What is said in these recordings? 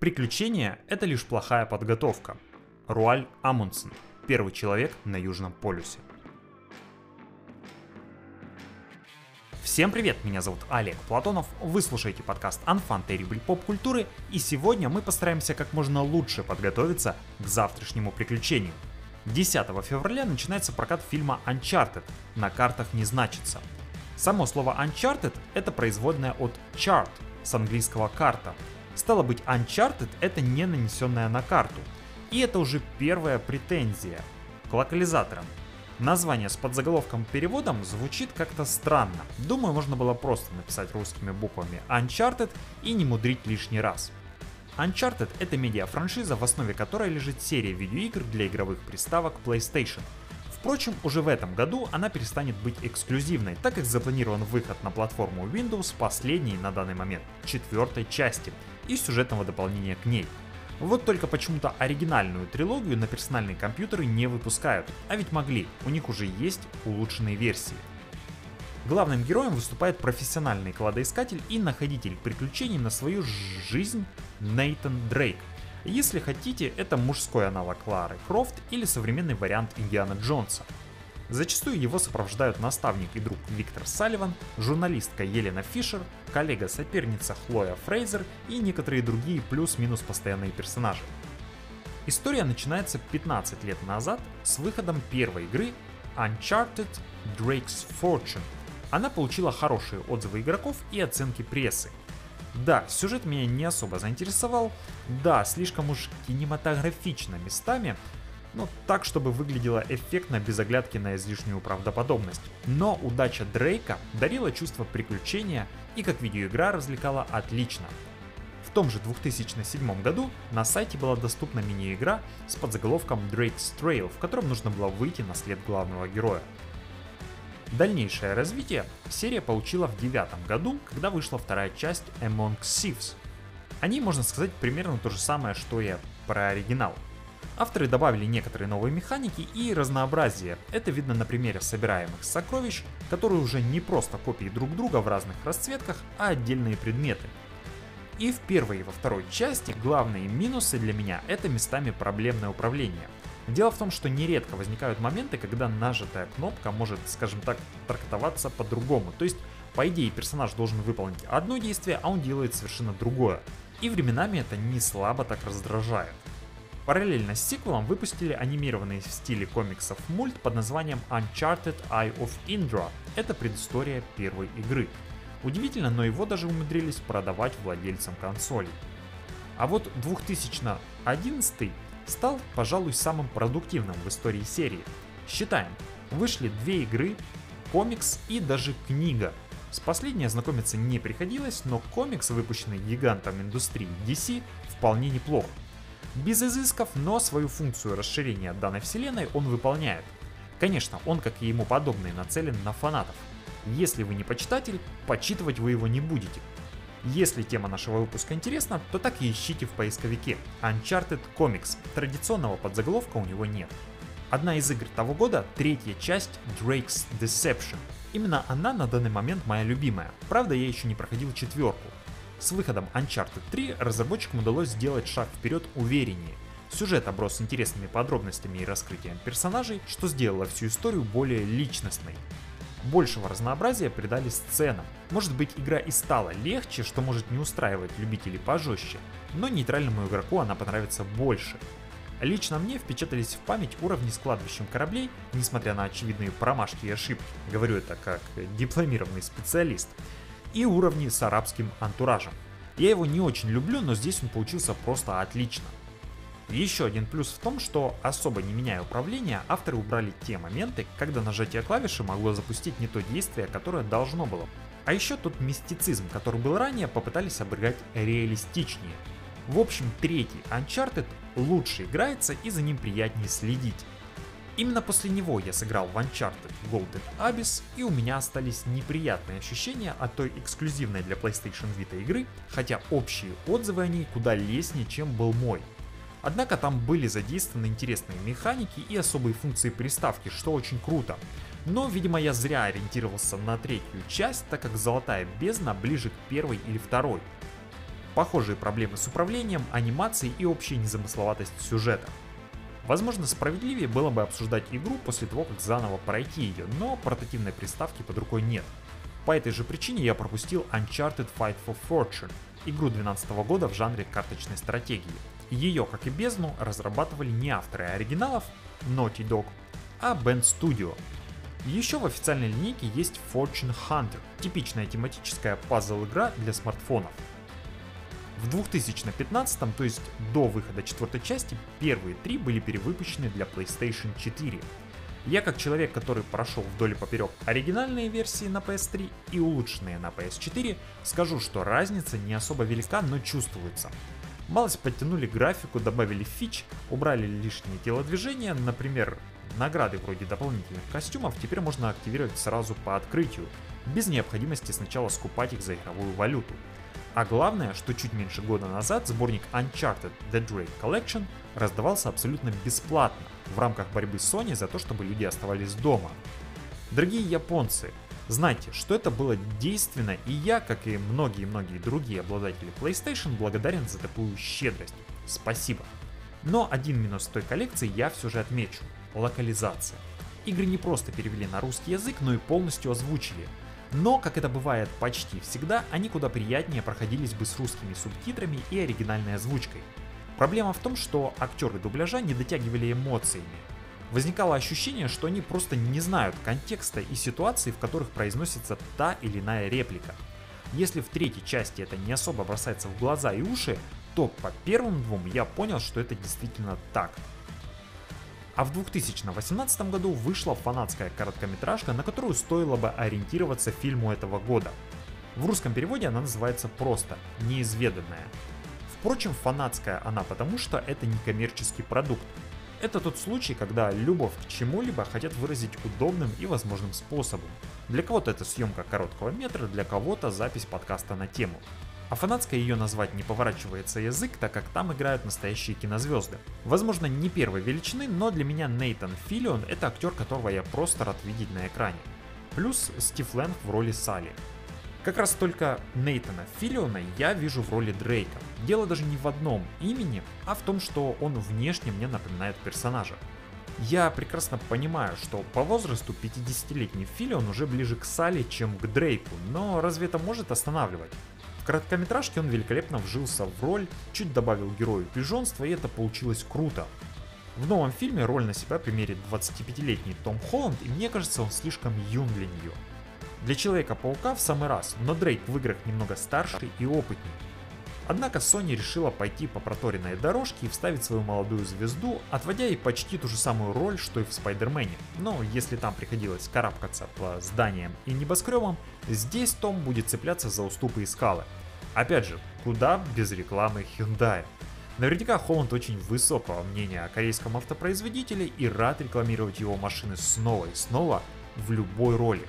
Приключение — это лишь плохая подготовка. Руаль Амундсен, первый человек на Южном полюсе. Всем привет, меня зовут Олег Платонов, вы слушаете подкаст Terrible Pop культуры, и сегодня мы постараемся как можно лучше подготовиться к завтрашнему приключению. 10 февраля начинается прокат фильма Uncharted, на картах не значится. Само слово Uncharted это производное от chart, с английского карта, Стало быть, Uncharted это не нанесенная на карту. И это уже первая претензия к локализаторам. Название с подзаголовком переводом звучит как-то странно. Думаю, можно было просто написать русскими буквами Uncharted и не мудрить лишний раз. Uncharted — это медиа-франшиза, в основе которой лежит серия видеоигр для игровых приставок PlayStation — Впрочем, уже в этом году она перестанет быть эксклюзивной, так как запланирован выход на платформу Windows последней на данный момент, четвертой части и сюжетного дополнения к ней. Вот только почему-то оригинальную трилогию на персональные компьютеры не выпускают, а ведь могли, у них уже есть улучшенные версии. Главным героем выступает профессиональный кладоискатель и находитель приключений на свою жизнь Нейтан Дрейк, если хотите, это мужской аналог Клары Крофт или современный вариант Индиана Джонса. Зачастую его сопровождают наставник и друг Виктор Салливан, журналистка Елена Фишер, коллега-соперница Хлоя Фрейзер и некоторые другие плюс-минус постоянные персонажи. История начинается 15 лет назад с выходом первой игры Uncharted Drake's Fortune. Она получила хорошие отзывы игроков и оценки прессы, да, сюжет меня не особо заинтересовал, да, слишком уж кинематографично местами, но так, чтобы выглядело эффектно без оглядки на излишнюю правдоподобность. Но удача Дрейка дарила чувство приключения и как видеоигра развлекала отлично. В том же 2007 году на сайте была доступна мини-игра с подзаголовком Drake's Trail, в котором нужно было выйти на след главного героя. Дальнейшее развитие серия получила в девятом году, когда вышла вторая часть Among Thieves. Они, можно сказать, примерно то же самое, что и про оригинал. Авторы добавили некоторые новые механики и разнообразие. Это видно на примере собираемых сокровищ, которые уже не просто копии друг друга в разных расцветках, а отдельные предметы. И в первой и во второй части главные минусы для меня это местами проблемное управление – Дело в том, что нередко возникают моменты, когда нажатая кнопка может, скажем так, трактоваться по-другому. То есть, по идее, персонаж должен выполнить одно действие, а он делает совершенно другое. И временами это не слабо так раздражает. Параллельно с сиквелом выпустили анимированный в стиле комиксов мульт под названием Uncharted Eye of Indra. Это предыстория первой игры. Удивительно, но его даже умудрились продавать владельцам консолей. А вот 2011 стал, пожалуй, самым продуктивным в истории серии. Считаем, вышли две игры, комикс и даже книга. С последней ознакомиться не приходилось, но комикс, выпущенный гигантом индустрии DC, вполне неплох. Без изысков, но свою функцию расширения данной вселенной он выполняет. Конечно, он, как и ему подобный, нацелен на фанатов. Если вы не почитатель, почитывать вы его не будете, если тема нашего выпуска интересна, то так и ищите в поисковике Uncharted Comics. Традиционного подзаголовка у него нет. Одна из игр того года — третья часть Drake's Deception. Именно она на данный момент моя любимая. Правда, я еще не проходил четверку. С выходом Uncharted 3 разработчикам удалось сделать шаг вперед увереннее. Сюжет оброс интересными подробностями и раскрытием персонажей, что сделало всю историю более личностной. Большего разнообразия придали сценам. Может быть игра и стала легче, что может не устраивать любителей пожестче, но нейтральному игроку она понравится больше. Лично мне впечатались в память уровни с кладбищем кораблей, несмотря на очевидные промашки и ошибки, говорю это как дипломированный специалист, и уровни с арабским антуражем. Я его не очень люблю, но здесь он получился просто отлично. Еще один плюс в том, что особо не меняя управление, авторы убрали те моменты, когда нажатие клавиши могло запустить не то действие, которое должно было. А еще тот мистицизм, который был ранее, попытались обыграть реалистичнее. В общем, третий Uncharted лучше играется и за ним приятнее следить. Именно после него я сыграл в Uncharted Golden Abyss, и у меня остались неприятные ощущения от той эксклюзивной для PlayStation Vita игры, хотя общие отзывы о ней куда лестнее, чем был мой. Однако там были задействованы интересные механики и особые функции приставки, что очень круто. Но, видимо, я зря ориентировался на третью часть, так как Золотая Бездна ближе к первой или второй. Похожие проблемы с управлением, анимацией и общей незамысловатость сюжета. Возможно, справедливее было бы обсуждать игру после того, как заново пройти ее, но портативной приставки под рукой нет. По этой же причине я пропустил Uncharted Fight for Fortune, игру 2012 года в жанре карточной стратегии. Ее, как и бездну, разрабатывали не авторы оригиналов Naughty Dog, а Band Studio. Еще в официальной линейке есть Fortune Hunter, типичная тематическая пазл-игра для смартфонов. В 2015, то есть до выхода четвертой части, первые три были перевыпущены для PlayStation 4. Я как человек, который прошел вдоль и поперек оригинальные версии на PS3 и улучшенные на PS4, скажу, что разница не особо велика, но чувствуется. Малость подтянули графику, добавили фич, убрали лишние телодвижения, например, награды вроде дополнительных костюмов теперь можно активировать сразу по открытию, без необходимости сначала скупать их за игровую валюту. А главное, что чуть меньше года назад сборник Uncharted The Drake Collection раздавался абсолютно бесплатно в рамках борьбы Sony за то, чтобы люди оставались дома. Дорогие японцы, знайте, что это было действенно, и я, как и многие-многие другие обладатели PlayStation, благодарен за такую щедрость. Спасибо. Но один минус той коллекции я все же отмечу – локализация. Игры не просто перевели на русский язык, но и полностью озвучили – но, как это бывает почти всегда, они куда приятнее проходились бы с русскими субтитрами и оригинальной озвучкой. Проблема в том, что актеры дубляжа не дотягивали эмоциями. Возникало ощущение, что они просто не знают контекста и ситуации, в которых произносится та или иная реплика. Если в третьей части это не особо бросается в глаза и уши, то по первым двум я понял, что это действительно так. А в 2018 году вышла фанатская короткометражка, на которую стоило бы ориентироваться фильму этого года. В русском переводе она называется просто «Неизведанная». Впрочем, фанатская она потому, что это не коммерческий продукт. Это тот случай, когда любовь к чему-либо хотят выразить удобным и возможным способом. Для кого-то это съемка короткого метра, для кого-то запись подкаста на тему. А фанатской ее назвать не поворачивается язык, так как там играют настоящие кинозвезды. Возможно, не первой величины, но для меня Нейтан Филлион это актер, которого я просто рад видеть на экране. Плюс Стив Лэнг в роли Салли. Как раз только Нейтана Филлиона я вижу в роли Дрейка. Дело даже не в одном имени, а в том, что он внешне мне напоминает персонажа. Я прекрасно понимаю, что по возрасту 50-летний Филлион уже ближе к Салли, чем к Дрейку, но разве это может останавливать? В короткометражке он великолепно вжился в роль, чуть добавил герою пижонства, и это получилось круто. В новом фильме роль на себя примерит 25-летний Том Холланд, и мне кажется, он слишком юн для нее. Для Человека-паука в самый раз, но Дрейк в играх немного старше и опытнее. Однако Sony решила пойти по проторенной дорожке и вставить свою молодую звезду, отводя ей почти ту же самую роль, что и в Спайдермене. Но если там приходилось карабкаться по зданиям и небоскребам, здесь Том будет цепляться за уступы и скалы. Опять же, куда без рекламы Hyundai. Наверняка Холланд очень высокого мнения о корейском автопроизводителе и рад рекламировать его машины снова и снова в любой роли.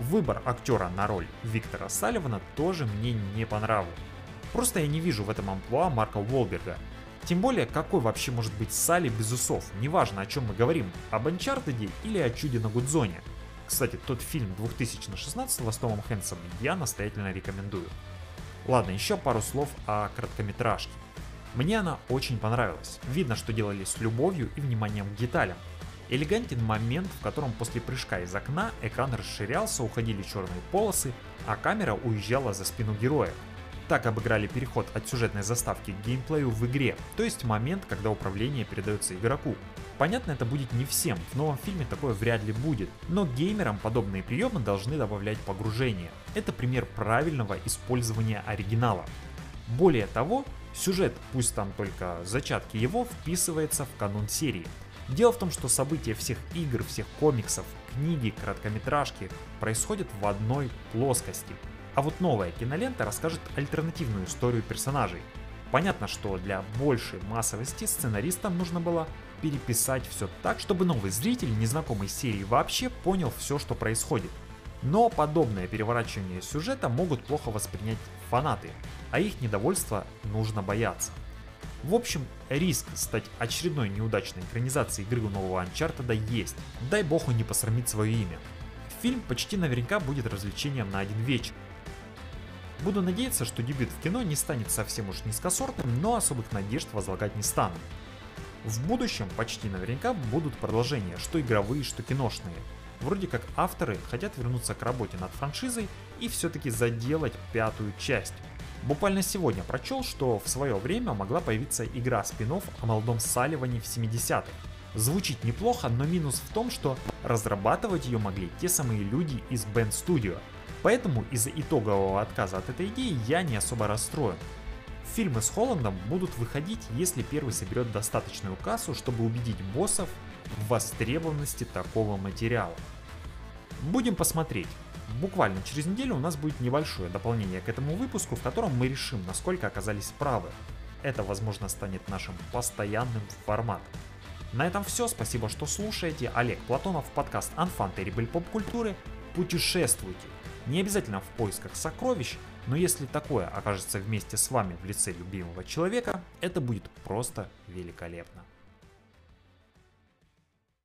Выбор актера на роль Виктора Салливана тоже мне не понравился. Просто я не вижу в этом амплуа Марка Уолберга. Тем более, какой вообще может быть Салли без усов? Неважно, о чем мы говорим, об Анчартеде или о Чуде на Гудзоне. Кстати, тот фильм 2016 с Томом Хэнсом я настоятельно рекомендую. Ладно, еще пару слов о короткометражке. Мне она очень понравилась. Видно, что делали с любовью и вниманием к деталям. Элегантен момент, в котором после прыжка из окна экран расширялся, уходили черные полосы, а камера уезжала за спину героя. Так обыграли переход от сюжетной заставки к геймплею в игре, то есть момент, когда управление передается игроку. Понятно, это будет не всем, в новом фильме такое вряд ли будет, но геймерам подобные приемы должны добавлять погружение. Это пример правильного использования оригинала. Более того, сюжет, пусть там только зачатки его, вписывается в канон серии. Дело в том, что события всех игр, всех комиксов, книги, короткометражки происходят в одной плоскости – а вот новая кинолента расскажет альтернативную историю персонажей. Понятно, что для большей массовости сценаристам нужно было переписать все так, чтобы новый зритель незнакомой серии вообще понял все, что происходит. Но подобное переворачивание сюжета могут плохо воспринять фанаты, а их недовольство нужно бояться. В общем, риск стать очередной неудачной экранизацией игры нового Uncharted есть. Дай бог он не посрамит свое имя. Фильм почти наверняка будет развлечением на один вечер, Буду надеяться, что дебют в кино не станет совсем уж низкосортным, но особых надежд возлагать не стану. В будущем почти наверняка будут продолжения, что игровые, что киношные. Вроде как авторы хотят вернуться к работе над франшизой и все-таки заделать пятую часть. Буквально сегодня прочел, что в свое время могла появиться игра спин о молодом Салливане в 70-х. Звучит неплохо, но минус в том, что разрабатывать ее могли те самые люди из Band Studio. Поэтому из-за итогового отказа от этой идеи я не особо расстроен. Фильмы с Холландом будут выходить, если первый соберет достаточную кассу, чтобы убедить боссов в востребованности такого материала. Будем посмотреть. Буквально через неделю у нас будет небольшое дополнение к этому выпуску, в котором мы решим, насколько оказались правы. Это, возможно, станет нашим постоянным форматом. На этом все. Спасибо, что слушаете. Олег Платонов, подкаст Unfun Terrible Поп Культуры. Путешествуйте. Не обязательно в поисках сокровищ, но если такое окажется вместе с вами в лице любимого человека, это будет просто великолепно.